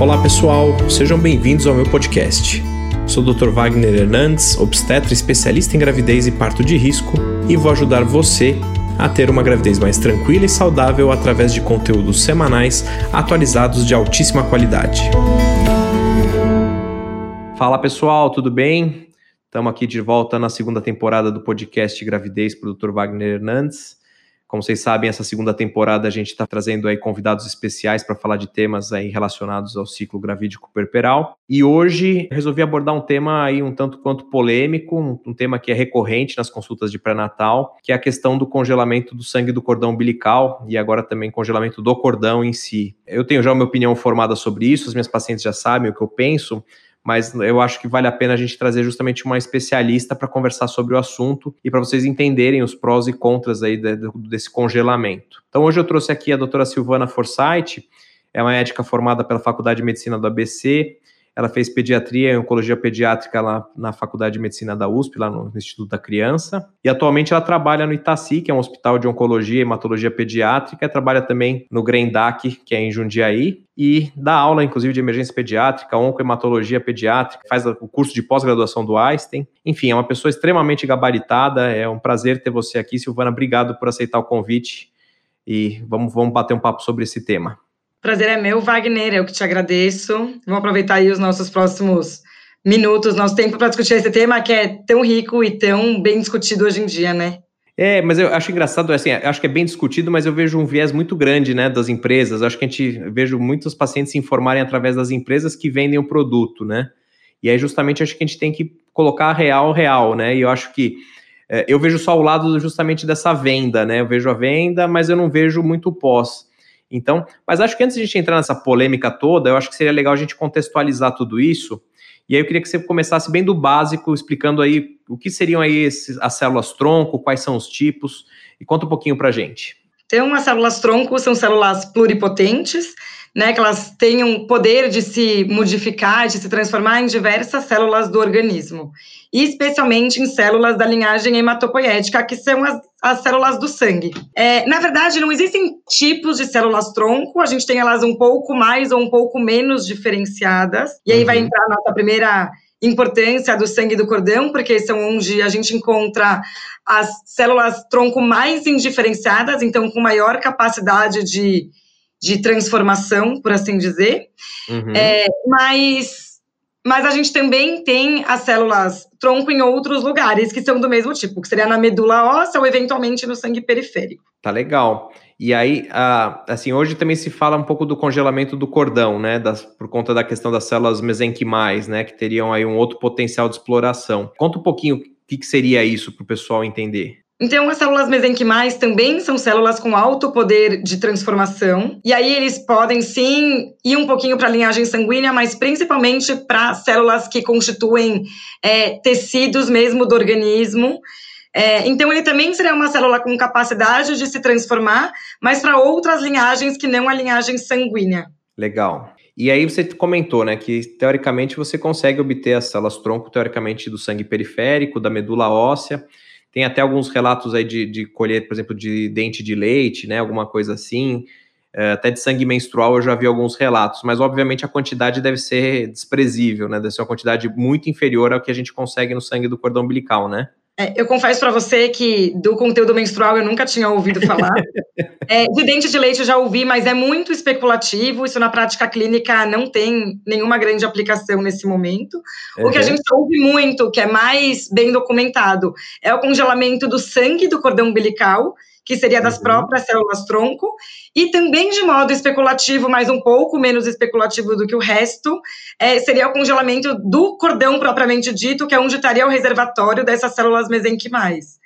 Olá pessoal, sejam bem-vindos ao meu podcast. Sou o Dr. Wagner Hernandes, obstetra especialista em gravidez e parto de risco, e vou ajudar você a ter uma gravidez mais tranquila e saudável através de conteúdos semanais atualizados de altíssima qualidade. Fala pessoal, tudo bem? Estamos aqui de volta na segunda temporada do podcast Gravidez para o Dr. Wagner Hernandes. Como vocês sabem, essa segunda temporada a gente está trazendo aí convidados especiais para falar de temas aí relacionados ao ciclo gravídico perperal. E hoje resolvi abordar um tema aí um tanto quanto polêmico, um, um tema que é recorrente nas consultas de pré-natal, que é a questão do congelamento do sangue do cordão umbilical e agora também congelamento do cordão em si. Eu tenho já uma opinião formada sobre isso, as minhas pacientes já sabem o que eu penso, mas eu acho que vale a pena a gente trazer justamente uma especialista para conversar sobre o assunto e para vocês entenderem os prós e contras aí de, de, desse congelamento. Então hoje eu trouxe aqui a doutora Silvana Forsyth, é uma médica formada pela Faculdade de Medicina do ABC, ela fez pediatria e oncologia pediátrica lá na Faculdade de Medicina da USP, lá no Instituto da Criança. E atualmente ela trabalha no Itaci, que é um hospital de oncologia e hematologia pediátrica, trabalha também no Grendac, que é em Jundiaí, e dá aula, inclusive, de emergência pediátrica, oncohematologia pediátrica, faz o curso de pós-graduação do Einstein. Enfim, é uma pessoa extremamente gabaritada. É um prazer ter você aqui, Silvana. Obrigado por aceitar o convite e vamos, vamos bater um papo sobre esse tema. Prazer é meu, Wagner, eu que te agradeço. Vamos aproveitar aí os nossos próximos minutos, nosso tempo para discutir esse tema que é tão rico e tão bem discutido hoje em dia, né? É, mas eu acho engraçado, assim, acho que é bem discutido, mas eu vejo um viés muito grande, né, das empresas. Acho que a gente vejo muitos pacientes se informarem através das empresas que vendem o produto, né? E aí justamente acho que a gente tem que colocar real real, né? E eu acho que é, eu vejo só o lado justamente dessa venda, né? Eu vejo a venda, mas eu não vejo muito pós. Então, mas acho que antes de a gente entrar nessa polêmica toda, eu acho que seria legal a gente contextualizar tudo isso. E aí eu queria que você começasse bem do básico, explicando aí o que seriam aí esses, as células tronco, quais são os tipos, e conta um pouquinho para a gente. Então, as células tronco são células pluripotentes, né, que elas têm um poder de se modificar, de se transformar em diversas células do organismo, e especialmente em células da linhagem hematopoética, que são as, as células do sangue. É, na verdade, não existem tipos de células tronco, a gente tem elas um pouco mais ou um pouco menos diferenciadas, e aí uhum. vai entrar a nossa primeira importância do sangue do cordão, porque são onde a gente encontra as células tronco mais indiferenciadas, então com maior capacidade de de transformação, por assim dizer. Uhum. É, mas, mas a gente também tem as células tronco em outros lugares que são do mesmo tipo, que seria na medula óssea ou eventualmente no sangue periférico. Tá legal. E aí, assim, hoje também se fala um pouco do congelamento do cordão, né, das, por conta da questão das células mesenquimais, né, que teriam aí um outro potencial de exploração. Conta um pouquinho o que, que seria isso para o pessoal entender. Então, as células mesenquimais também são células com alto poder de transformação. E aí, eles podem sim ir um pouquinho para a linhagem sanguínea, mas principalmente para células que constituem é, tecidos mesmo do organismo. É, então, ele também seria uma célula com capacidade de se transformar, mas para outras linhagens que não a linhagem sanguínea. Legal. E aí você comentou, né, que teoricamente você consegue obter as células tronco, teoricamente, do sangue periférico, da medula óssea. Tem até alguns relatos aí de, de colher, por exemplo, de dente de leite, né? Alguma coisa assim. É, até de sangue menstrual eu já vi alguns relatos, mas obviamente a quantidade deve ser desprezível, né? Deve ser uma quantidade muito inferior ao que a gente consegue no sangue do cordão umbilical, né? É, eu confesso para você que do conteúdo menstrual eu nunca tinha ouvido falar. é, de dente de leite eu já ouvi, mas é muito especulativo. Isso na prática clínica não tem nenhuma grande aplicação nesse momento. Uhum. O que a gente ouve muito, que é mais bem documentado, é o congelamento do sangue do cordão umbilical que seria das uhum. próprias células tronco, e também de modo especulativo, mas um pouco menos especulativo do que o resto, é, seria o congelamento do cordão propriamente dito, que é onde estaria o reservatório dessas células mesenquimais.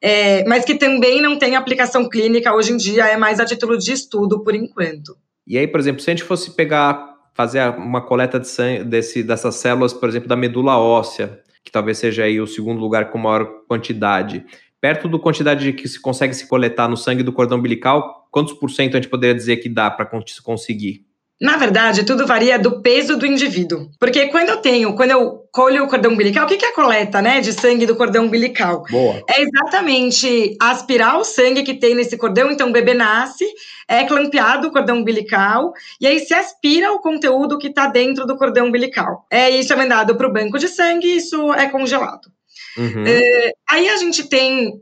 É, mas que também não tem aplicação clínica hoje em dia, é mais a título de estudo por enquanto. E aí, por exemplo, se a gente fosse pegar, fazer uma coleta de sangue desse, dessas células, por exemplo, da medula óssea, que talvez seja aí o segundo lugar com maior quantidade, perto da quantidade que se consegue se coletar no sangue do cordão umbilical, quantos por cento a gente poderia dizer que dá para conseguir? Na verdade, tudo varia do peso do indivíduo. Porque quando eu tenho, quando eu colho o cordão umbilical, o que é a coleta, né, de sangue do cordão umbilical? Boa. É exatamente aspirar o sangue que tem nesse cordão, então o bebê nasce, é clampeado o cordão umbilical, e aí se aspira o conteúdo que está dentro do cordão umbilical. É, isso é mandado para o banco de sangue, isso é congelado. Uhum. É, aí a gente tem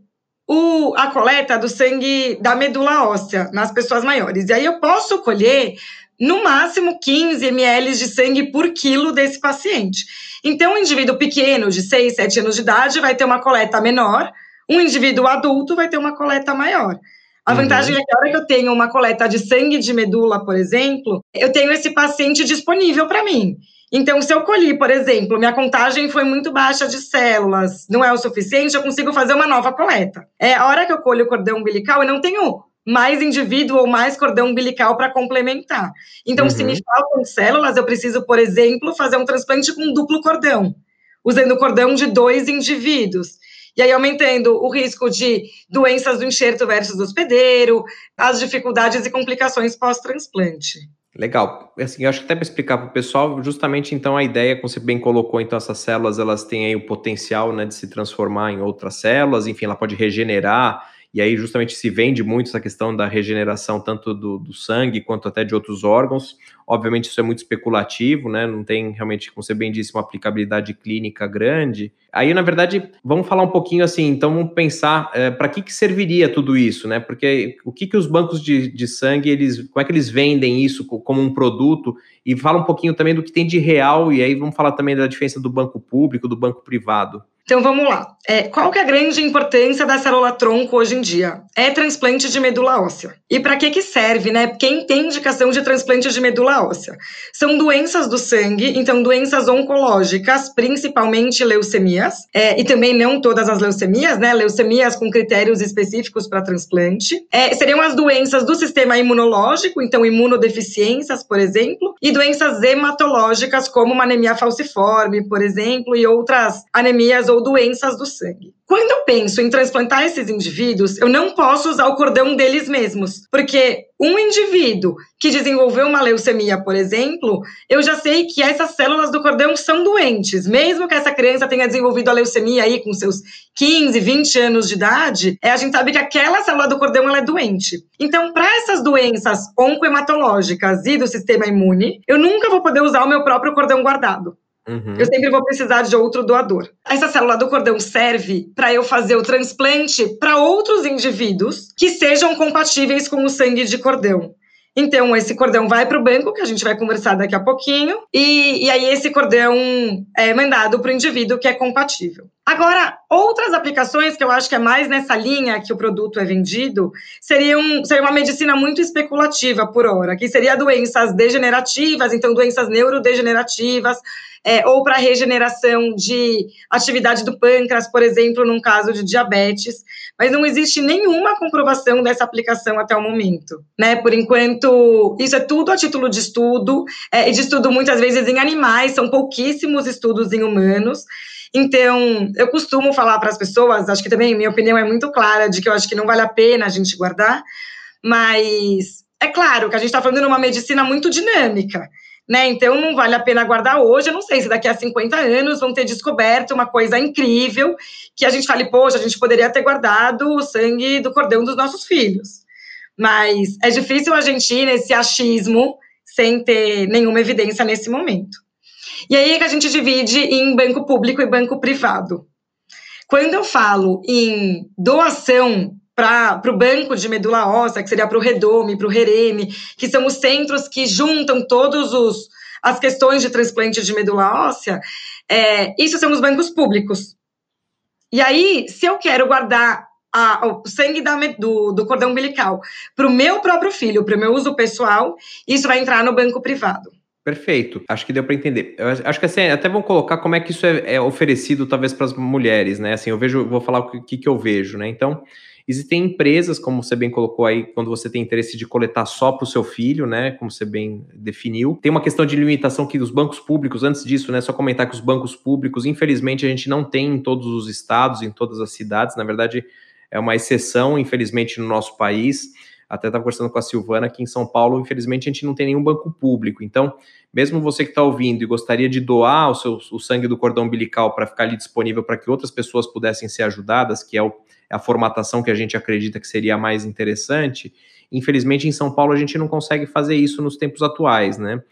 o, a coleta do sangue da medula óssea nas pessoas maiores. E aí eu posso colher no máximo 15 ml de sangue por quilo desse paciente. Então, um indivíduo pequeno, de 6, 7 anos de idade, vai ter uma coleta menor, um indivíduo adulto vai ter uma coleta maior. A uhum. vantagem é que a hora que eu tenho uma coleta de sangue de medula, por exemplo, eu tenho esse paciente disponível para mim. Então, se eu colhi, por exemplo, minha contagem foi muito baixa de células, não é o suficiente, eu consigo fazer uma nova coleta. É, a hora que eu colho o cordão umbilical, eu não tenho mais indivíduo ou mais cordão umbilical para complementar. Então, uhum. se me faltam células, eu preciso, por exemplo, fazer um transplante com duplo cordão, usando o cordão de dois indivíduos. E aí, aumentando o risco de doenças do enxerto versus hospedeiro, as dificuldades e complicações pós-transplante. Legal. Assim, eu acho que até para explicar para o pessoal, justamente então a ideia, como você bem colocou, então essas células elas têm aí o potencial né, de se transformar em outras células, enfim, ela pode regenerar e aí justamente se vende muito essa questão da regeneração tanto do, do, sangue quanto até de outros órgãos. Obviamente isso é muito especulativo, né? Não tem realmente, como você bem disse, uma aplicabilidade clínica grande. Aí, na verdade, vamos falar um pouquinho assim, então vamos pensar é, para que, que serviria tudo isso, né? Porque o que, que os bancos de, de sangue, eles, como é que eles vendem isso como um produto? E fala um pouquinho também do que tem de real, e aí vamos falar também da diferença do banco público, do banco privado. Então vamos lá. É, qual que é a grande importância da célula tronco hoje em dia? É transplante de medula óssea. E para que que serve, né? Quem tem indicação de transplante de medula óssea? São doenças do sangue, então doenças oncológicas, principalmente leucemias, é, e também não todas as leucemias, né? Leucemias com critérios específicos para transplante. É, seriam as doenças do sistema imunológico, então imunodeficiências, por exemplo, e doenças hematológicas, como uma anemia falciforme, por exemplo, e outras anemias ou doenças do sangue. Quando eu penso em transplantar esses indivíduos, eu não posso usar o cordão deles mesmos, porque um indivíduo que desenvolveu uma leucemia, por exemplo, eu já sei que essas células do cordão são doentes. Mesmo que essa criança tenha desenvolvido a leucemia aí com seus 15, 20 anos de idade, é, a gente sabe que aquela célula do cordão ela é doente. Então, para essas doenças oncohematológicas e do sistema imune, eu nunca vou poder usar o meu próprio cordão guardado. Uhum. Eu sempre vou precisar de outro doador. Essa célula do cordão serve para eu fazer o transplante para outros indivíduos que sejam compatíveis com o sangue de cordão. Então, esse cordão vai para o banco, que a gente vai conversar daqui a pouquinho, e, e aí esse cordão é mandado para o indivíduo que é compatível. Agora, outras aplicações que eu acho que é mais nessa linha que o produto é vendido, seriam, seria uma medicina muito especulativa por hora, que seria doenças degenerativas, então doenças neurodegenerativas, é, ou para regeneração de atividade do pâncreas, por exemplo, num caso de diabetes, mas não existe nenhuma comprovação dessa aplicação até o momento, né? Por enquanto, isso é tudo a título de estudo, é, e de estudo muitas vezes em animais, são pouquíssimos estudos em humanos. Então, eu costumo falar para as pessoas, acho que também minha opinião é muito clara de que eu acho que não vale a pena a gente guardar, mas é claro que a gente está falando de uma medicina muito dinâmica né? Então não vale a pena guardar hoje. Eu não sei se daqui a 50 anos vão ter descoberto uma coisa incrível que a gente fale, poxa, a gente poderia ter guardado o sangue do cordão dos nossos filhos. Mas é difícil a gente ir nesse achismo sem ter nenhuma evidência nesse momento. E aí é que a gente divide em banco público e banco privado. Quando eu falo em doação para o banco de medula óssea, que seria para o Redome, para o Hereme, que são os centros que juntam todos os as questões de transplante de medula óssea, é, isso são os bancos públicos. E aí, se eu quero guardar a, o sangue da, do, do cordão umbilical para o meu próprio filho, para o meu uso pessoal, isso vai entrar no banco privado. Perfeito, acho que deu para entender. Eu acho que assim, até vamos colocar como é que isso é, é oferecido, talvez, para as mulheres, né? Assim, eu vejo, vou falar o que, que eu vejo, né? Então, Existem empresas, como você bem colocou aí, quando você tem interesse de coletar só para o seu filho, né? Como você bem definiu. Tem uma questão de limitação que os bancos públicos, antes disso, né? Só comentar que os bancos públicos, infelizmente, a gente não tem em todos os estados, em todas as cidades. Na verdade, é uma exceção, infelizmente, no nosso país. Até estava conversando com a Silvana, que em São Paulo, infelizmente, a gente não tem nenhum banco público. Então, mesmo você que está ouvindo e gostaria de doar o, seu, o sangue do cordão umbilical para ficar ali disponível para que outras pessoas pudessem ser ajudadas, que é, o, é a formatação que a gente acredita que seria a mais interessante, infelizmente em São Paulo a gente não consegue fazer isso nos tempos atuais, né?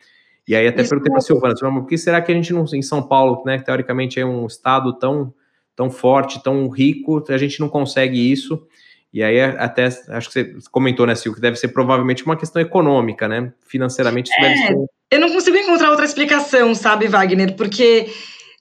E aí até perguntei para a Silvana, por que será que a gente não, em São Paulo, né, que teoricamente é um estado tão, tão forte, tão rico, a gente não consegue isso? E aí até acho que você comentou, né, Sil, que deve ser provavelmente uma questão econômica, né? Financeiramente isso é, deve ser. Eu não consigo encontrar outra explicação, sabe, Wagner? Porque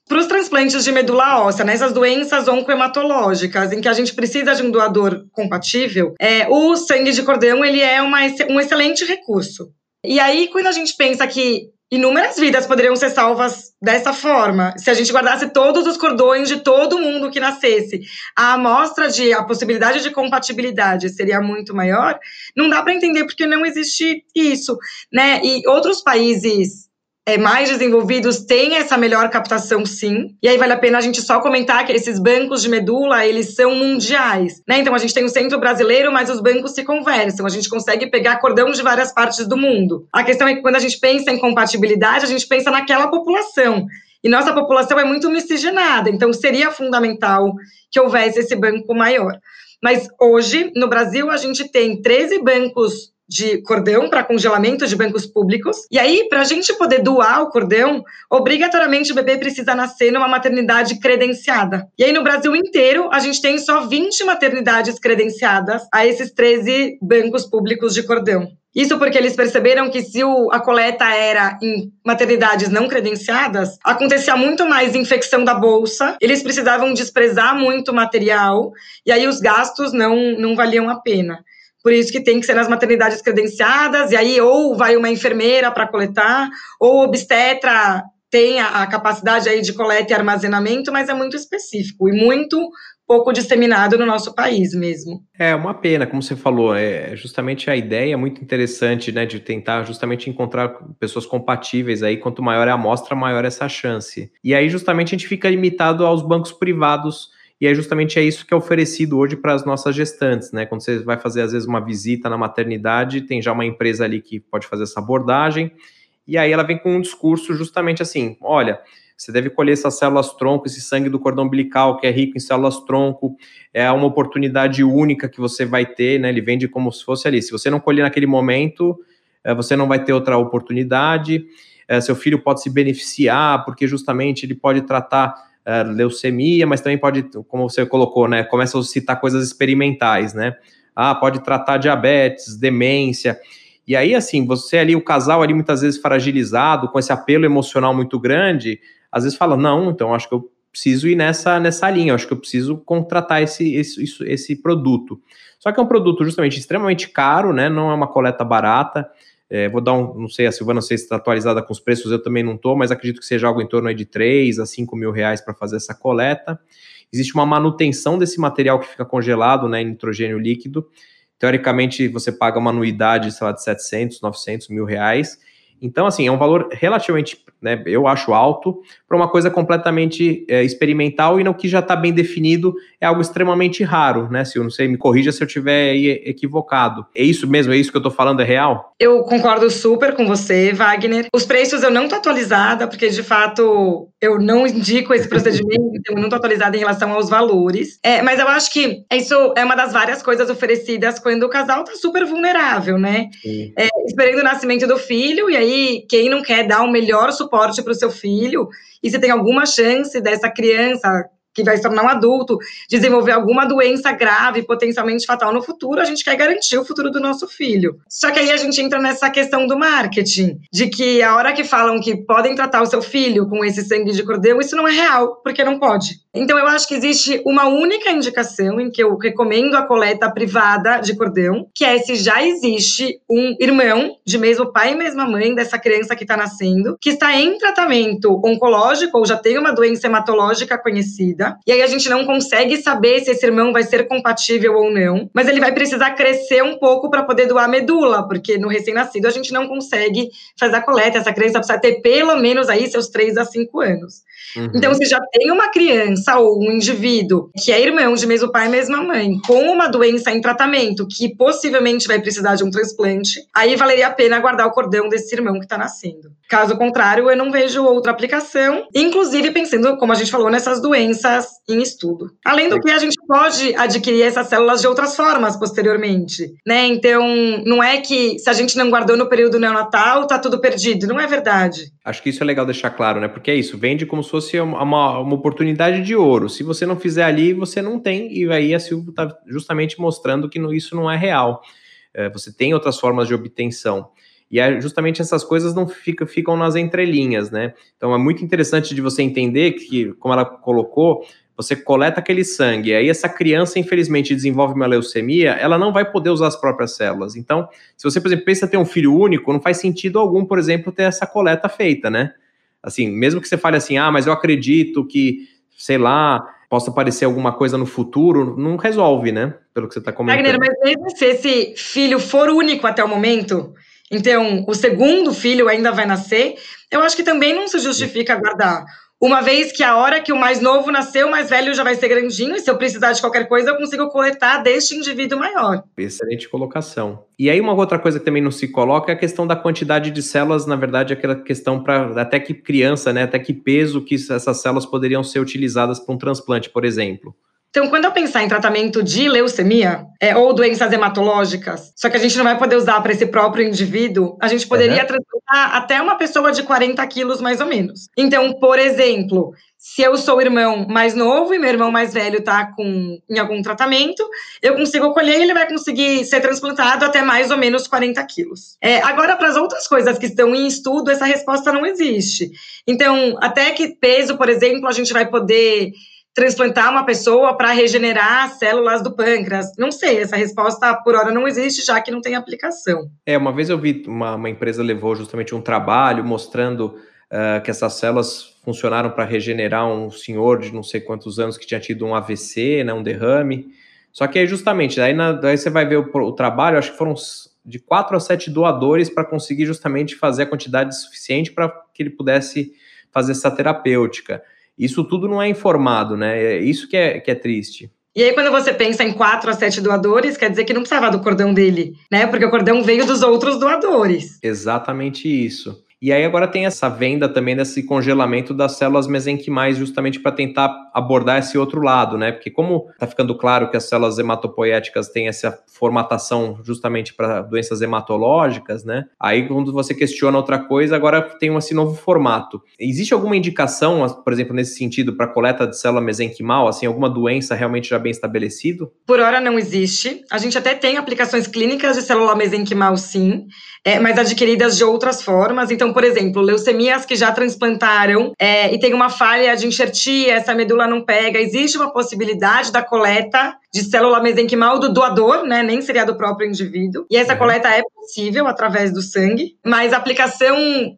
para os transplantes de medula óssea, nessas né, doenças oncohematológicas, em que a gente precisa de um doador compatível, é, o sangue de cordão ele é uma, um excelente recurso. E aí, quando a gente pensa que inúmeras vidas poderiam ser salvas dessa forma. Se a gente guardasse todos os cordões de todo mundo que nascesse, a amostra de a possibilidade de compatibilidade seria muito maior. Não dá para entender porque não existe isso, né? E outros países é, mais desenvolvidos têm essa melhor captação, sim. E aí vale a pena a gente só comentar que esses bancos de medula, eles são mundiais, né? Então a gente tem o centro brasileiro, mas os bancos se conversam. A gente consegue pegar cordão de várias partes do mundo. A questão é que quando a gente pensa em compatibilidade, a gente pensa naquela população. E nossa população é muito miscigenada, então seria fundamental que houvesse esse banco maior. Mas hoje, no Brasil, a gente tem 13 bancos de cordão para congelamento de bancos públicos. E aí, para a gente poder doar o cordão, obrigatoriamente o bebê precisa nascer numa maternidade credenciada. E aí, no Brasil inteiro, a gente tem só 20 maternidades credenciadas a esses 13 bancos públicos de cordão. Isso porque eles perceberam que se a coleta era em maternidades não credenciadas, acontecia muito mais infecção da bolsa, eles precisavam desprezar muito material, e aí os gastos não, não valiam a pena. Por isso que tem que ser nas maternidades credenciadas, e aí ou vai uma enfermeira para coletar, ou obstetra tem a, a, capacidade aí de coleta e armazenamento, mas é muito específico e muito pouco disseminado no nosso país mesmo. É uma pena, como você falou, é justamente a ideia é muito interessante, né, de tentar justamente encontrar pessoas compatíveis aí, quanto maior é a amostra, maior é essa chance. E aí justamente a gente fica limitado aos bancos privados e é justamente é isso que é oferecido hoje para as nossas gestantes, né? Quando você vai fazer, às vezes, uma visita na maternidade, tem já uma empresa ali que pode fazer essa abordagem, e aí ela vem com um discurso justamente assim: olha, você deve colher essas células tronco, esse sangue do cordão umbilical, que é rico em células tronco, é uma oportunidade única que você vai ter, né? Ele vende como se fosse ali. Se você não colher naquele momento, eh, você não vai ter outra oportunidade. Eh, seu filho pode se beneficiar, porque justamente ele pode tratar uh, leucemia, mas também pode, como você colocou, né? Começa a citar coisas experimentais, né? Ah, pode tratar diabetes, demência. E aí, assim, você ali, o casal ali muitas vezes fragilizado, com esse apelo emocional muito grande, às vezes fala, não, então acho que eu preciso ir nessa, nessa linha, acho que eu preciso contratar esse, esse, esse produto. Só que é um produto justamente extremamente caro, né? Não é uma coleta barata. É, vou dar um, não sei, a Silvana, não sei se está atualizada com os preços, eu também não estou, mas acredito que seja algo em torno de 3 a 5 mil reais para fazer essa coleta. Existe uma manutenção desse material que fica congelado, né, em nitrogênio líquido. Teoricamente, você paga uma anuidade, sei lá, de 700, 900 mil reais. Então, assim, é um valor relativamente, né, eu acho alto, para uma coisa completamente é, experimental e no que já está bem definido, é algo extremamente raro, né? Se eu não sei, me corrija se eu estiver equivocado. É isso mesmo? É isso que eu estou falando? É real? Eu concordo super com você, Wagner. Os preços eu não estou atualizada, porque de fato eu não indico esse procedimento, então eu não estou atualizada em relação aos valores. É, mas eu acho que isso é uma das várias coisas oferecidas quando o casal está super vulnerável, né? É, esperando o nascimento do filho, e aí quem não quer dar o melhor suporte para o seu filho, e se tem alguma chance dessa criança que vai se tornar um adulto, desenvolver alguma doença grave, potencialmente fatal no futuro, a gente quer garantir o futuro do nosso filho. Só que aí a gente entra nessa questão do marketing, de que a hora que falam que podem tratar o seu filho com esse sangue de cordão, isso não é real, porque não pode. Então eu acho que existe uma única indicação em que eu recomendo a coleta privada de cordão, que é se já existe um irmão de mesmo pai e mesma mãe dessa criança que está nascendo, que está em tratamento oncológico ou já tem uma doença hematológica conhecida e aí a gente não consegue saber se esse irmão vai ser compatível ou não, mas ele vai precisar crescer um pouco para poder doar medula, porque no recém-nascido a gente não consegue fazer a coleta, essa criança precisa ter pelo menos aí seus 3 a 5 anos. Uhum. Então, se já tem uma criança ou um indivíduo que é irmão de mesmo pai e mesma mãe, com uma doença em tratamento que possivelmente vai precisar de um transplante, aí valeria a pena guardar o cordão desse irmão que está nascendo. Caso contrário, eu não vejo outra aplicação, inclusive pensando, como a gente falou, nessas doenças em estudo. Além do que a gente pode adquirir essas células de outras formas posteriormente, né? Então, não é que se a gente não guardou no período neonatal, tá tudo perdido. Não é verdade. Acho que isso é legal deixar claro, né? Porque é isso, vende como se fosse uma, uma oportunidade de ouro. Se você não fizer ali, você não tem, e aí a Silvia está justamente mostrando que isso não é real. É, você tem outras formas de obtenção. E é justamente essas coisas não fica, ficam nas entrelinhas, né? Então é muito interessante de você entender que, como ela colocou, você coleta aquele sangue, aí essa criança, infelizmente, desenvolve uma leucemia, ela não vai poder usar as próprias células. Então, se você, por exemplo, pensa ter um filho único, não faz sentido algum, por exemplo, ter essa coleta feita, né? Assim, mesmo que você fale assim, ah, mas eu acredito que, sei lá, possa aparecer alguma coisa no futuro, não resolve, né? Pelo que você está comentando. Wagner, mas mesmo se esse filho for único até o momento, então o segundo filho ainda vai nascer, eu acho que também não se justifica guardar uma vez que a hora que o mais novo nasceu, o mais velho já vai ser grandinho, e se eu precisar de qualquer coisa, eu consigo coletar deste indivíduo maior. Excelente colocação. E aí, uma outra coisa que também não se coloca é a questão da quantidade de células, na verdade, aquela questão para até que criança, né? Até que peso que essas células poderiam ser utilizadas para um transplante, por exemplo. Então, quando eu pensar em tratamento de leucemia é, ou doenças hematológicas, só que a gente não vai poder usar para esse próprio indivíduo, a gente poderia uhum. transplantar até uma pessoa de 40 quilos, mais ou menos. Então, por exemplo, se eu sou o irmão mais novo e meu irmão mais velho está com, em algum tratamento, eu consigo colher e ele vai conseguir ser transplantado até mais ou menos 40 quilos. É, agora, para as outras coisas que estão em estudo, essa resposta não existe. Então, até que peso, por exemplo, a gente vai poder transplantar uma pessoa para regenerar células do pâncreas? Não sei, essa resposta por hora não existe, já que não tem aplicação. É, uma vez eu vi uma, uma empresa levou justamente um trabalho mostrando uh, que essas células funcionaram para regenerar um senhor de não sei quantos anos que tinha tido um AVC, né, um derrame. Só que aí, justamente, aí, na, aí você vai ver o, o trabalho, acho que foram de quatro a sete doadores para conseguir justamente fazer a quantidade suficiente para que ele pudesse fazer essa terapêutica. Isso tudo não é informado, né? É isso que é, que é triste. E aí, quando você pensa em quatro a sete doadores, quer dizer que não precisava do cordão dele, né? Porque o cordão veio dos outros doadores. Exatamente isso. E aí agora tem essa venda também desse congelamento das células mesenquimais, justamente para tentar abordar esse outro lado, né? Porque como está ficando claro que as células hematopoéticas têm essa formatação justamente para doenças hematológicas, né? Aí quando você questiona outra coisa, agora tem esse novo formato. Existe alguma indicação, por exemplo, nesse sentido, para coleta de célula mesenquimal, assim, alguma doença realmente já bem estabelecido? Por hora não existe. A gente até tem aplicações clínicas de célula mesenquimal, sim, é, mas adquiridas de outras formas. Então, por exemplo, leucemias que já transplantaram é, e tem uma falha de enxertia, essa medula não pega, existe uma possibilidade da coleta de célula mesenquimal do doador, né? Nem seria do próprio indivíduo. E essa uhum. coleta é possível através do sangue, mas a aplicação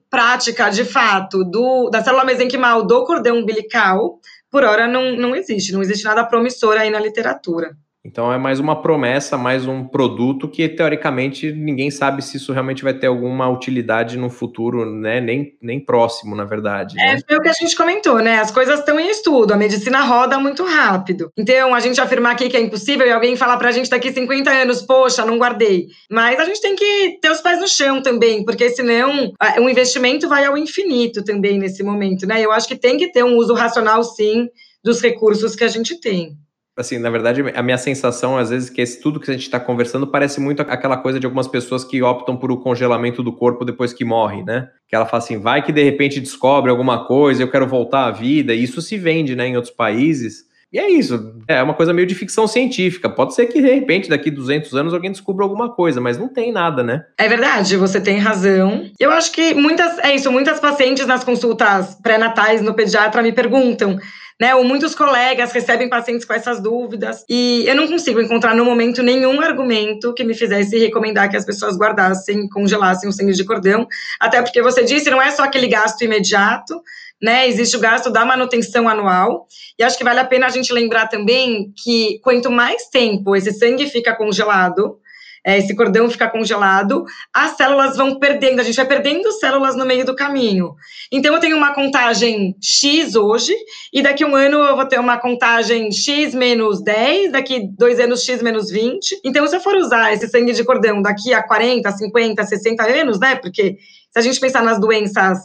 prática, de fato, do, da célula mesenquimal do cordão umbilical, por hora não, não existe. Não existe nada promissor aí na literatura. Então é mais uma promessa, mais um produto que teoricamente ninguém sabe se isso realmente vai ter alguma utilidade no futuro, né? Nem, nem próximo, na verdade. Né? É, foi o que a gente comentou, né? As coisas estão em estudo, a medicina roda muito rápido. Então, a gente afirmar aqui que é impossível e alguém falar pra gente daqui 50 anos, poxa, não guardei. Mas a gente tem que ter os pés no chão também, porque senão o investimento vai ao infinito também nesse momento, né? Eu acho que tem que ter um uso racional, sim, dos recursos que a gente tem assim, na verdade, a minha sensação, às vezes, que esse tudo que a gente está conversando parece muito aquela coisa de algumas pessoas que optam por o congelamento do corpo depois que morre, né? Que ela fala assim, vai que de repente descobre alguma coisa, eu quero voltar à vida, e isso se vende, né, em outros países. E é isso, é uma coisa meio de ficção científica. Pode ser que de repente, daqui 200 anos, alguém descubra alguma coisa, mas não tem nada, né? É verdade, você tem razão. Eu acho que muitas, é isso, muitas pacientes nas consultas pré-natais no pediatra me perguntam né? Ou muitos colegas recebem pacientes com essas dúvidas. E eu não consigo encontrar no momento nenhum argumento que me fizesse recomendar que as pessoas guardassem, congelassem o sangue de cordão. Até porque você disse, não é só aquele gasto imediato, né? Existe o gasto da manutenção anual. E acho que vale a pena a gente lembrar também que quanto mais tempo esse sangue fica congelado, é, esse cordão fica congelado, as células vão perdendo, a gente vai perdendo células no meio do caminho. Então, eu tenho uma contagem X hoje, e daqui um ano eu vou ter uma contagem X menos 10, daqui dois anos X menos 20. Então, se eu for usar esse sangue de cordão daqui a 40, 50, 60 anos, né? Porque se a gente pensar nas doenças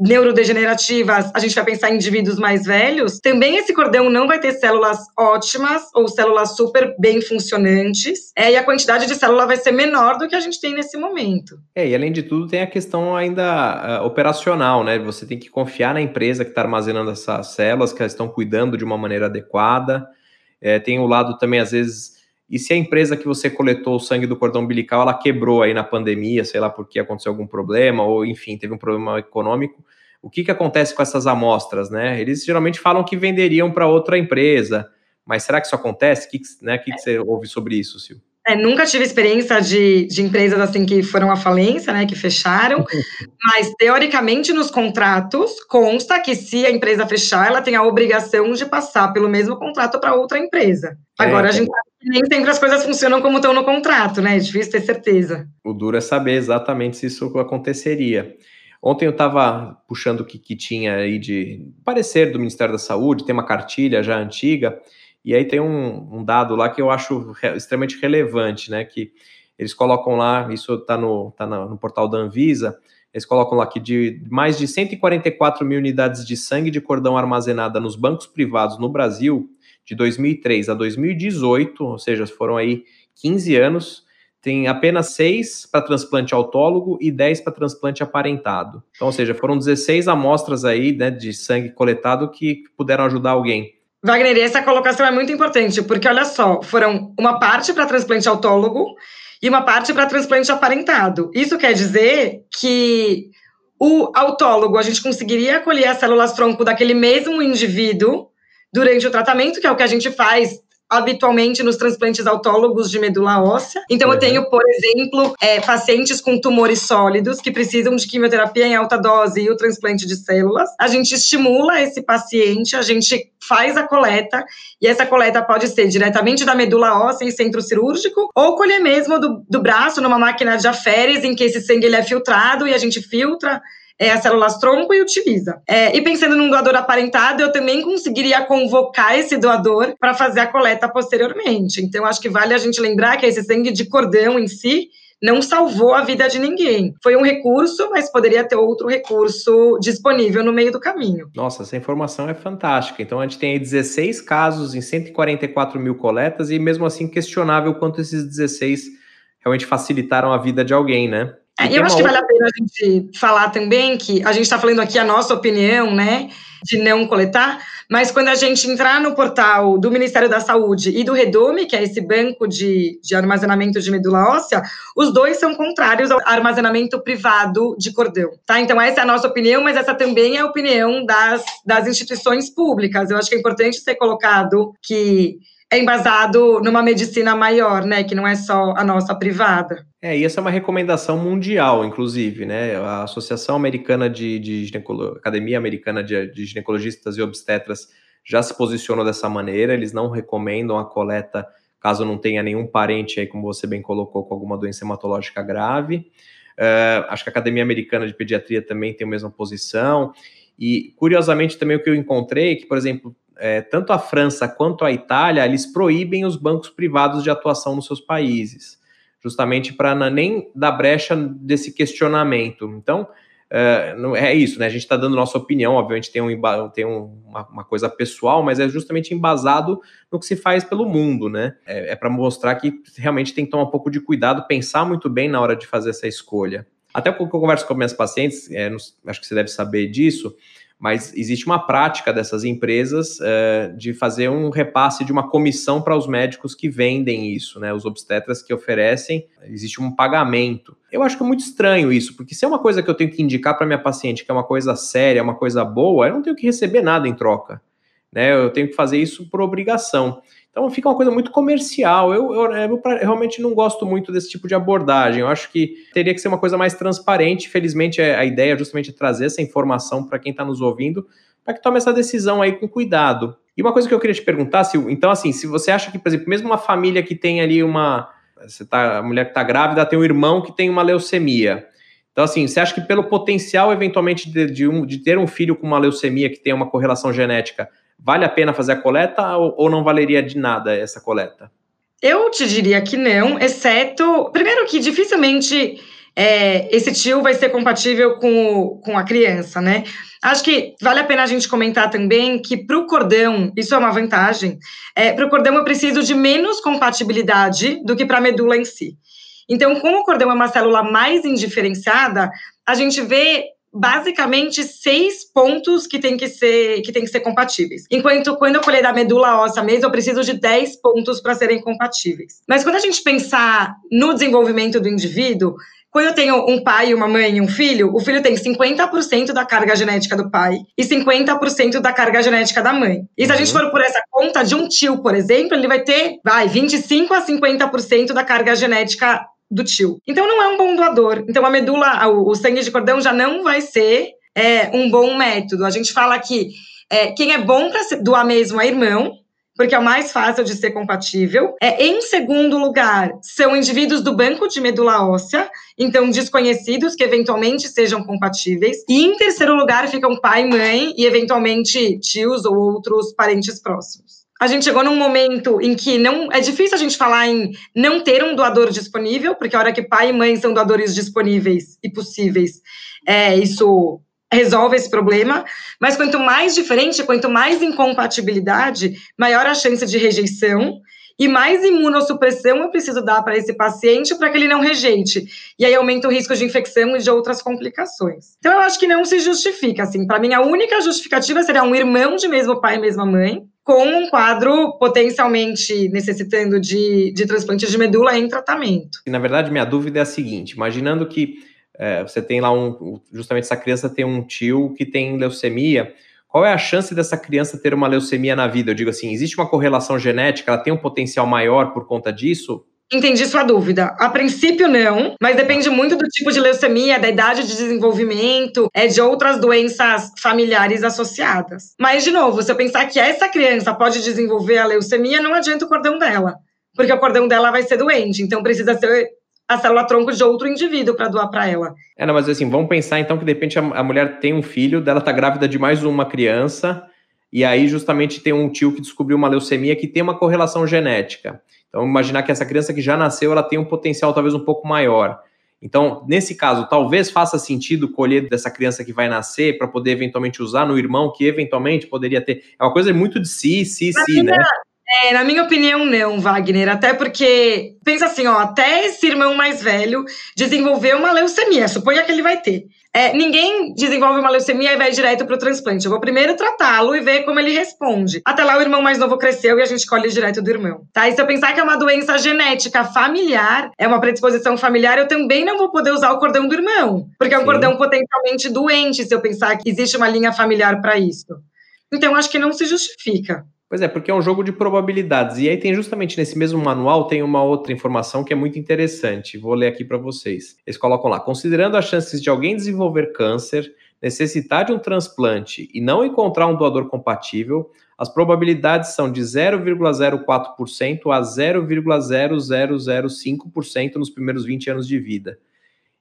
neurodegenerativas, a gente vai pensar em indivíduos mais velhos, também esse cordão não vai ter células ótimas ou células super bem funcionantes, é, e a quantidade de célula vai ser menor do que a gente tem nesse momento. É, e além de tudo, tem a questão ainda uh, operacional, né? Você tem que confiar na empresa que está armazenando essas células, que elas estão cuidando de uma maneira adequada. É, tem o lado também, às vezes, e se a empresa que você coletou o sangue do cordão umbilical, ela quebrou aí na pandemia, sei lá porque aconteceu algum problema, ou enfim, teve um problema econômico, o que, que acontece com essas amostras, né? Eles geralmente falam que venderiam para outra empresa, mas será que isso acontece? O que, né, que, que você ouve sobre isso, Sil? É, nunca tive experiência de, de empresas assim que foram à falência, né, que fecharam, mas teoricamente nos contratos consta que se a empresa fechar, ela tem a obrigação de passar pelo mesmo contrato para outra empresa. É, Agora é, a gente sabe que nem sempre as coisas funcionam como estão no contrato, né? É difícil ter certeza. O duro é saber exatamente se isso aconteceria. Ontem eu estava puxando o que, que tinha aí de parecer do Ministério da Saúde, tem uma cartilha já antiga, e aí tem um, um dado lá que eu acho re, extremamente relevante, né? Que eles colocam lá, isso está no, tá no portal da Anvisa, eles colocam lá que de mais de 144 mil unidades de sangue de cordão armazenada nos bancos privados no Brasil, de 2003 a 2018, ou seja, foram aí 15 anos, tem apenas 6 para transplante autólogo e 10 para transplante aparentado. Então, ou seja, foram 16 amostras aí né, de sangue coletado que puderam ajudar alguém. Wagner, essa colocação é muito importante, porque olha só, foram uma parte para transplante autólogo e uma parte para transplante aparentado. Isso quer dizer que o autólogo, a gente conseguiria colher as células tronco daquele mesmo indivíduo durante o tratamento, que é o que a gente faz habitualmente nos transplantes autólogos de medula óssea. Então, uhum. eu tenho, por exemplo, é, pacientes com tumores sólidos que precisam de quimioterapia em alta dose e o transplante de células. A gente estimula esse paciente, a gente faz a coleta, e essa coleta pode ser diretamente da medula óssea em centro cirúrgico, ou colher mesmo do, do braço numa máquina de aferes, em que esse sangue ele é filtrado e a gente filtra é, as células tronco e utiliza. É, e pensando num doador aparentado, eu também conseguiria convocar esse doador para fazer a coleta posteriormente. Então, acho que vale a gente lembrar que esse sangue de cordão em si não salvou a vida de ninguém. Foi um recurso, mas poderia ter outro recurso disponível no meio do caminho. Nossa, essa informação é fantástica. Então a gente tem aí 16 casos em 144 mil coletas e mesmo assim questionável quanto esses 16 realmente facilitaram a vida de alguém, né? É, eu acho que vale a pena a gente falar também que a gente está falando aqui a nossa opinião, né, de não coletar, mas quando a gente entrar no portal do Ministério da Saúde e do Redome, que é esse banco de, de armazenamento de medula óssea, os dois são contrários ao armazenamento privado de cordão, tá? Então essa é a nossa opinião, mas essa também é a opinião das, das instituições públicas. Eu acho que é importante ser colocado que é embasado numa medicina maior, né? Que não é só a nossa privada. É, e essa é uma recomendação mundial, inclusive, né? A Associação Americana de, de Ginecolo... Academia Americana de, de Ginecologistas e Obstetras já se posicionou dessa maneira, eles não recomendam a coleta caso não tenha nenhum parente aí, como você bem colocou, com alguma doença hematológica grave. Uh, acho que a Academia Americana de Pediatria também tem a mesma posição. E, curiosamente, também o que eu encontrei, é que, por exemplo, é, tanto a França quanto a Itália, eles proíbem os bancos privados de atuação nos seus países, justamente para nem dar brecha desse questionamento. Então, é, é isso, né? A gente está dando nossa opinião, obviamente tem, um, tem um, uma, uma, coisa pessoal, mas é justamente embasado no que se faz pelo mundo, né? É, é para mostrar que realmente tem que tomar um pouco de cuidado, pensar muito bem na hora de fazer essa escolha. Até porque eu converso com minhas pacientes, é, acho que você deve saber disso, mas existe uma prática dessas empresas uh, de fazer um repasse de uma comissão para os médicos que vendem isso, né? Os obstetras que oferecem, existe um pagamento. Eu acho que é muito estranho isso, porque se é uma coisa que eu tenho que indicar para minha paciente que é uma coisa séria, uma coisa boa, eu não tenho que receber nada em troca, né? Eu tenho que fazer isso por obrigação. Então fica uma coisa muito comercial. Eu, eu, eu, realmente não gosto muito desse tipo de abordagem. Eu acho que teria que ser uma coisa mais transparente. Felizmente, a ideia é justamente trazer essa informação para quem está nos ouvindo, para que tome essa decisão aí com cuidado. E uma coisa que eu queria te perguntar, se, então, assim, se você acha que, por exemplo, mesmo uma família que tem ali uma você tá, a mulher que está grávida tem um irmão que tem uma leucemia. Então, assim, você acha que pelo potencial, eventualmente, de, de, um, de ter um filho com uma leucemia que tem uma correlação genética, vale a pena fazer a coleta ou, ou não valeria de nada essa coleta? Eu te diria que não, exceto. Primeiro, que dificilmente é, esse tio vai ser compatível com, com a criança, né? Acho que vale a pena a gente comentar também que para o cordão, isso é uma vantagem, é, para o cordão eu preciso de menos compatibilidade do que para a medula em si. Então, como o cordão é uma célula mais indiferenciada, a gente vê basicamente seis pontos que tem que ser que tem que ser compatíveis. Enquanto quando eu colher da medula óssea mesmo, eu preciso de 10 pontos para serem compatíveis. Mas quando a gente pensar no desenvolvimento do indivíduo, quando eu tenho um pai, uma mãe e um filho, o filho tem 50% da carga genética do pai e 50% da carga genética da mãe. E se a gente uhum. for por essa conta de um tio, por exemplo, ele vai ter, vai, 25 a 50% da carga genética do tio. Então não é um bom doador. Então a medula, o, sangue de cordão já não vai ser é, um bom método. A gente fala que é, quem é bom para doar mesmo é irmão, porque é o mais fácil de ser compatível. É, em segundo lugar, são indivíduos do banco de medula óssea, então desconhecidos que eventualmente sejam compatíveis. E em terceiro lugar ficam pai, mãe e eventualmente tios ou outros parentes próximos a gente chegou num momento em que não é difícil a gente falar em não ter um doador disponível, porque a hora que pai e mãe são doadores disponíveis e possíveis, é, isso resolve esse problema. Mas quanto mais diferente, quanto mais incompatibilidade, maior a chance de rejeição e mais imunossupressão eu preciso dar para esse paciente para que ele não rejeite. E aí aumenta o risco de infecção e de outras complicações. Então eu acho que não se justifica, assim. Para mim, a única justificativa seria um irmão de mesmo pai e mesma mãe, com um quadro potencialmente necessitando de, de transplante de medula em tratamento. Na verdade, minha dúvida é a seguinte: imaginando que é, você tem lá um. Justamente essa criança tem um tio que tem leucemia qual é a chance dessa criança ter uma leucemia na vida? Eu digo assim, existe uma correlação genética? Ela tem um potencial maior por conta disso? Entendi sua dúvida. A princípio, não, mas depende muito do tipo de leucemia, da idade de desenvolvimento, é de outras doenças familiares associadas. Mas, de novo, se eu pensar que essa criança pode desenvolver a leucemia, não adianta o cordão dela, porque o cordão dela vai ser doente, então precisa ser a célula tronco de outro indivíduo para doar para ela. É, não, mas assim, vamos pensar então que de repente a, mulher tem um filho, dela tá grávida de mais uma criança, e aí justamente tem um tio que descobriu uma leucemia que tem uma correlação genética. Então, imaginar que essa criança que já nasceu, ela tem um potencial talvez um pouco maior. Então, nesse caso, talvez faça sentido colher dessa criança que vai nascer para poder eventualmente usar no irmão que eventualmente poderia ter. É uma coisa muito de si, si, si, né? É, na minha opinião, não, Wagner. Até porque, pensa assim, ó, até esse irmão mais velho desenvolveu uma leucemia, suponha que ele vai ter. É, ninguém desenvolve uma leucemia e vai direto para o transplante. Eu vou primeiro tratá-lo e ver como ele responde. Até lá o irmão mais novo cresceu e a gente colhe direto do irmão. Tá? E se eu pensar que é uma doença genética familiar, é uma predisposição familiar, eu também não vou poder usar o cordão do irmão. Porque é um Sim. cordão potencialmente doente se eu pensar que existe uma linha familiar para isso. Então, acho que não se justifica. Pois é, porque é um jogo de probabilidades. E aí tem justamente nesse mesmo manual tem uma outra informação que é muito interessante. Vou ler aqui para vocês. Eles colocam lá: considerando as chances de alguém desenvolver câncer, necessitar de um transplante e não encontrar um doador compatível, as probabilidades são de 0,04% a 0,0005% nos primeiros 20 anos de vida.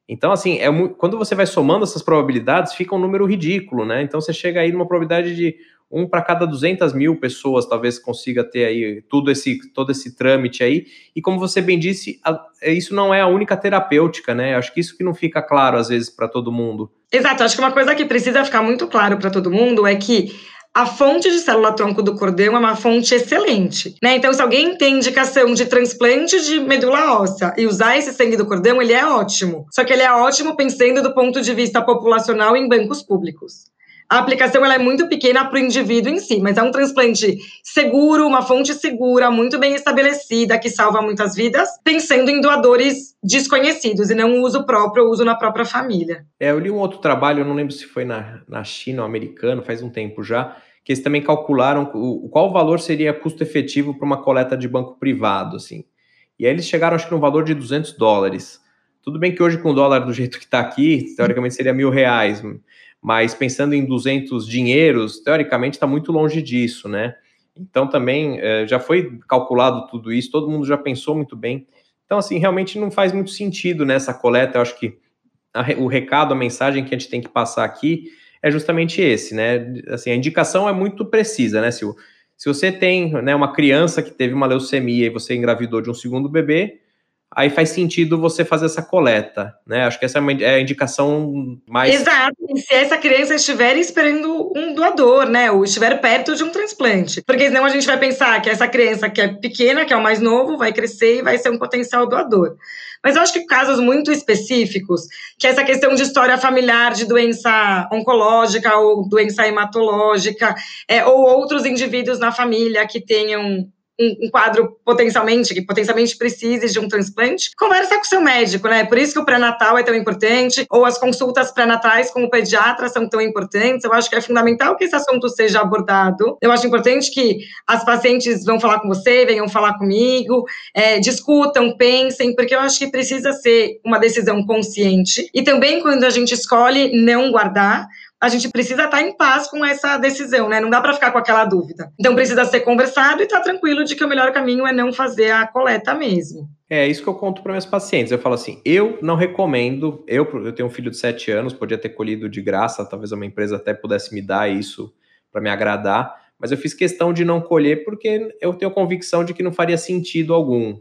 Então, assim, é quando você vai somando essas probabilidades, fica um número ridículo, né? Então, você chega aí numa probabilidade de um para cada 200 mil pessoas talvez consiga ter aí tudo esse, todo esse trâmite aí. E como você bem disse, a, isso não é a única terapêutica, né? Acho que isso que não fica claro às vezes para todo mundo. Exato, acho que uma coisa que precisa ficar muito claro para todo mundo é que a fonte de célula-tronco do cordão é uma fonte excelente, né? Então, se alguém tem indicação de transplante de medula óssea e usar esse sangue do cordão, ele é ótimo. Só que ele é ótimo pensando do ponto de vista populacional em bancos públicos a aplicação ela é muito pequena para o indivíduo em si, mas é um transplante seguro, uma fonte segura, muito bem estabelecida, que salva muitas vidas, pensando em doadores desconhecidos e não uso próprio, uso na própria família. É, eu li um outro trabalho, eu não lembro se foi na, na China ou americano, faz um tempo já, que eles também calcularam o, qual valor seria custo efetivo para uma coleta de banco privado, assim. E aí eles chegaram, acho que no valor de 200 dólares. Tudo bem que hoje com o dólar do jeito que está aqui, teoricamente seria mil reais, mas pensando em 200 dinheiros, teoricamente está muito longe disso, né? Então também é, já foi calculado tudo isso, todo mundo já pensou muito bem Então, assim, realmente não faz muito sentido nessa coleta. Eu acho que o recado, a mensagem que a gente tem que passar aqui é justamente esse, né? Assim, a indicação é muito precisa, né? Se você tem né, uma criança que teve uma leucemia e você engravidou de um segundo bebê, aí faz sentido você fazer essa coleta, né? Acho que essa é a indicação mais. Exato. E se essa criança estiver esperando um doador, né? Ou estiver perto de um transplante. Porque senão a gente vai pensar que essa criança que é pequena, que é o mais novo, vai crescer e vai ser um potencial doador. Mas eu acho que casos muito específicos, que é essa questão de história familiar de doença oncológica ou doença hematológica, é, ou outros indivíduos na família que tenham um, um, quadro potencialmente, que potencialmente precise de um transplante, conversa com o seu médico, né? Por isso que o pré-natal é tão importante, ou as consultas pré-natais com o pediatra são tão importantes. Eu acho que é fundamental que esse assunto seja abordado. Eu acho importante que as pacientes vão falar com você, venham falar comigo, é, discutam, pensem, porque eu acho que precisa ser uma decisão consciente. E também quando a gente escolhe não guardar, a gente precisa estar em paz com essa decisão, né? Não dá para ficar com aquela dúvida. Então precisa ser conversado e estar tá tranquilo de que o melhor caminho é não fazer a coleta mesmo. É isso que eu conto para meus pacientes. Eu falo assim: eu não recomendo. Eu, eu tenho um filho de 7 anos, podia ter colhido de graça, talvez uma empresa até pudesse me dar isso para me agradar, mas eu fiz questão de não colher porque eu tenho convicção de que não faria sentido algum.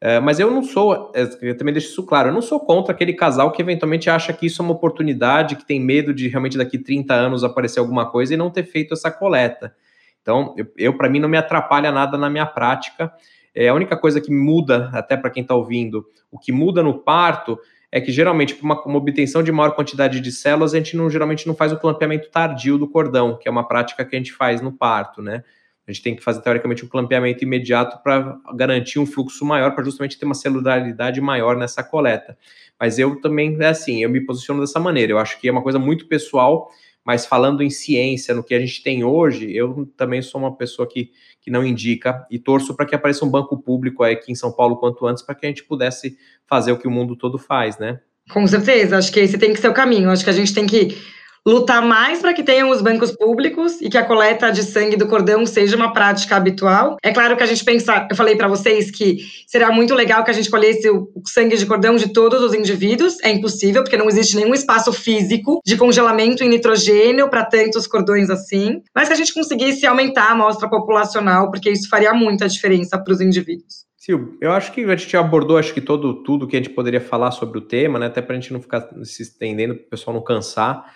É, mas eu não sou, é, eu também deixo isso claro, eu não sou contra aquele casal que eventualmente acha que isso é uma oportunidade, que tem medo de realmente daqui 30 anos aparecer alguma coisa e não ter feito essa coleta. Então, eu, eu para mim, não me atrapalha nada na minha prática. É, a única coisa que muda, até para quem está ouvindo, o que muda no parto é que geralmente, para uma, uma, obtenção de maior quantidade de células, a gente não, geralmente não faz o clampeamento tardio do cordão, que é uma prática que a gente faz no parto, né? A gente tem que fazer, teoricamente, um clampeamento imediato para garantir um fluxo maior, para justamente ter uma celularidade maior nessa coleta. Mas eu também, é assim, eu me posiciono dessa maneira. Eu acho que é uma coisa muito pessoal, mas falando em ciência, no que a gente tem hoje, eu também sou uma pessoa que, que não indica e torço para que apareça um banco público aqui em São Paulo quanto antes, para que a gente pudesse fazer o que o mundo todo faz, né? Com certeza, acho que esse tem que ser o caminho. Acho que a gente tem que lutar mais para que tenham os bancos públicos e que a coleta de sangue do cordão seja uma prática habitual. É claro que a gente pensa, eu falei para vocês que será muito legal que a gente colhesse o sangue de cordão de todos os indivíduos, é impossível porque não existe nenhum espaço físico de congelamento em nitrogênio para tantos cordões assim, mas que a gente conseguisse aumentar a amostra populacional, porque isso faria muita diferença para os indivíduos. Sil, eu acho que a gente abordou acho que todo tudo que a gente poderia falar sobre o tema, né? Até para a gente não ficar se estendendo, para o pessoal não cansar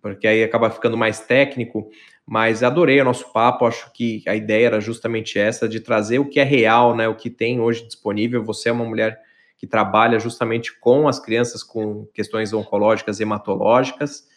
porque aí acaba ficando mais técnico, mas adorei o nosso papo, acho que a ideia era justamente essa, de trazer o que é real, né, o que tem hoje disponível, você é uma mulher que trabalha justamente com as crianças com questões oncológicas, hematológicas,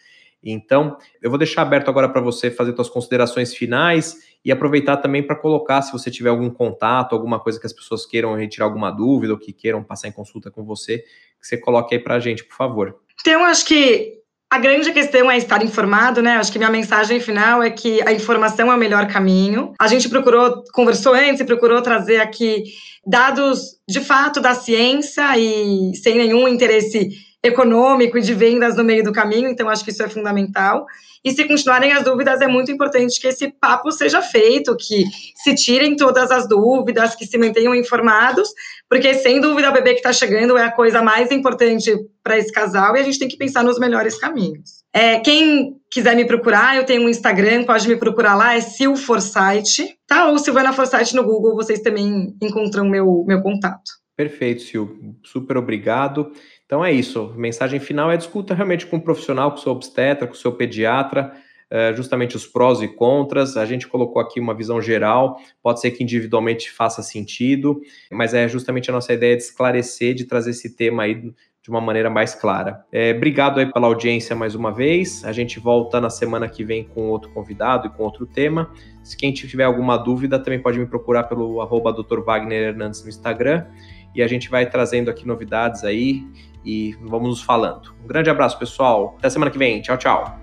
então, eu vou deixar aberto agora para você fazer suas considerações finais e aproveitar também para colocar, se você tiver algum contato, alguma coisa que as pessoas queiram retirar alguma dúvida ou que queiram passar em consulta com você, que você coloque aí para a gente, por favor. Então, acho que a grande questão é estar informado, né? Acho que minha mensagem final é que a informação é o melhor caminho. A gente procurou, conversou antes e procurou trazer aqui dados de fato da ciência e sem nenhum interesse econômico e de vendas no meio do caminho, então acho que isso é fundamental. E se continuarem as dúvidas, é muito importante que esse papo seja feito, que se tirem todas as dúvidas, que se mantenham informados, porque sem dúvida o bebê que está chegando é a coisa mais importante para esse casal e a gente tem que pensar nos melhores caminhos. É, quem quiser me procurar, eu tenho um Instagram, pode me procurar lá, é Sil Forsyth, tá? Ou Silvana Forsyth no Google, vocês também encontram meu, meu contato. Perfeito, Sil. Super obrigado. Então é isso. Mensagem final é discuta realmente com o um profissional, com o seu obstetra, com o seu pediatra, uh, justamente os prós e contras. A gente colocou aqui uma visão geral, pode ser que individualmente faça sentido, mas é justamente a nossa ideia de esclarecer, de trazer esse tema aí de uma maneira mais clara. É, obrigado aí pela audiência mais uma vez. A gente volta na semana que vem com outro convidado e com outro tema. Se quem tiver alguma dúvida, também pode me procurar pelo arroba Dr. Wagner Hernandes no Instagram. E a gente vai trazendo aqui novidades aí e vamos nos falando. Um grande abraço, pessoal. Até semana que vem. Tchau, tchau.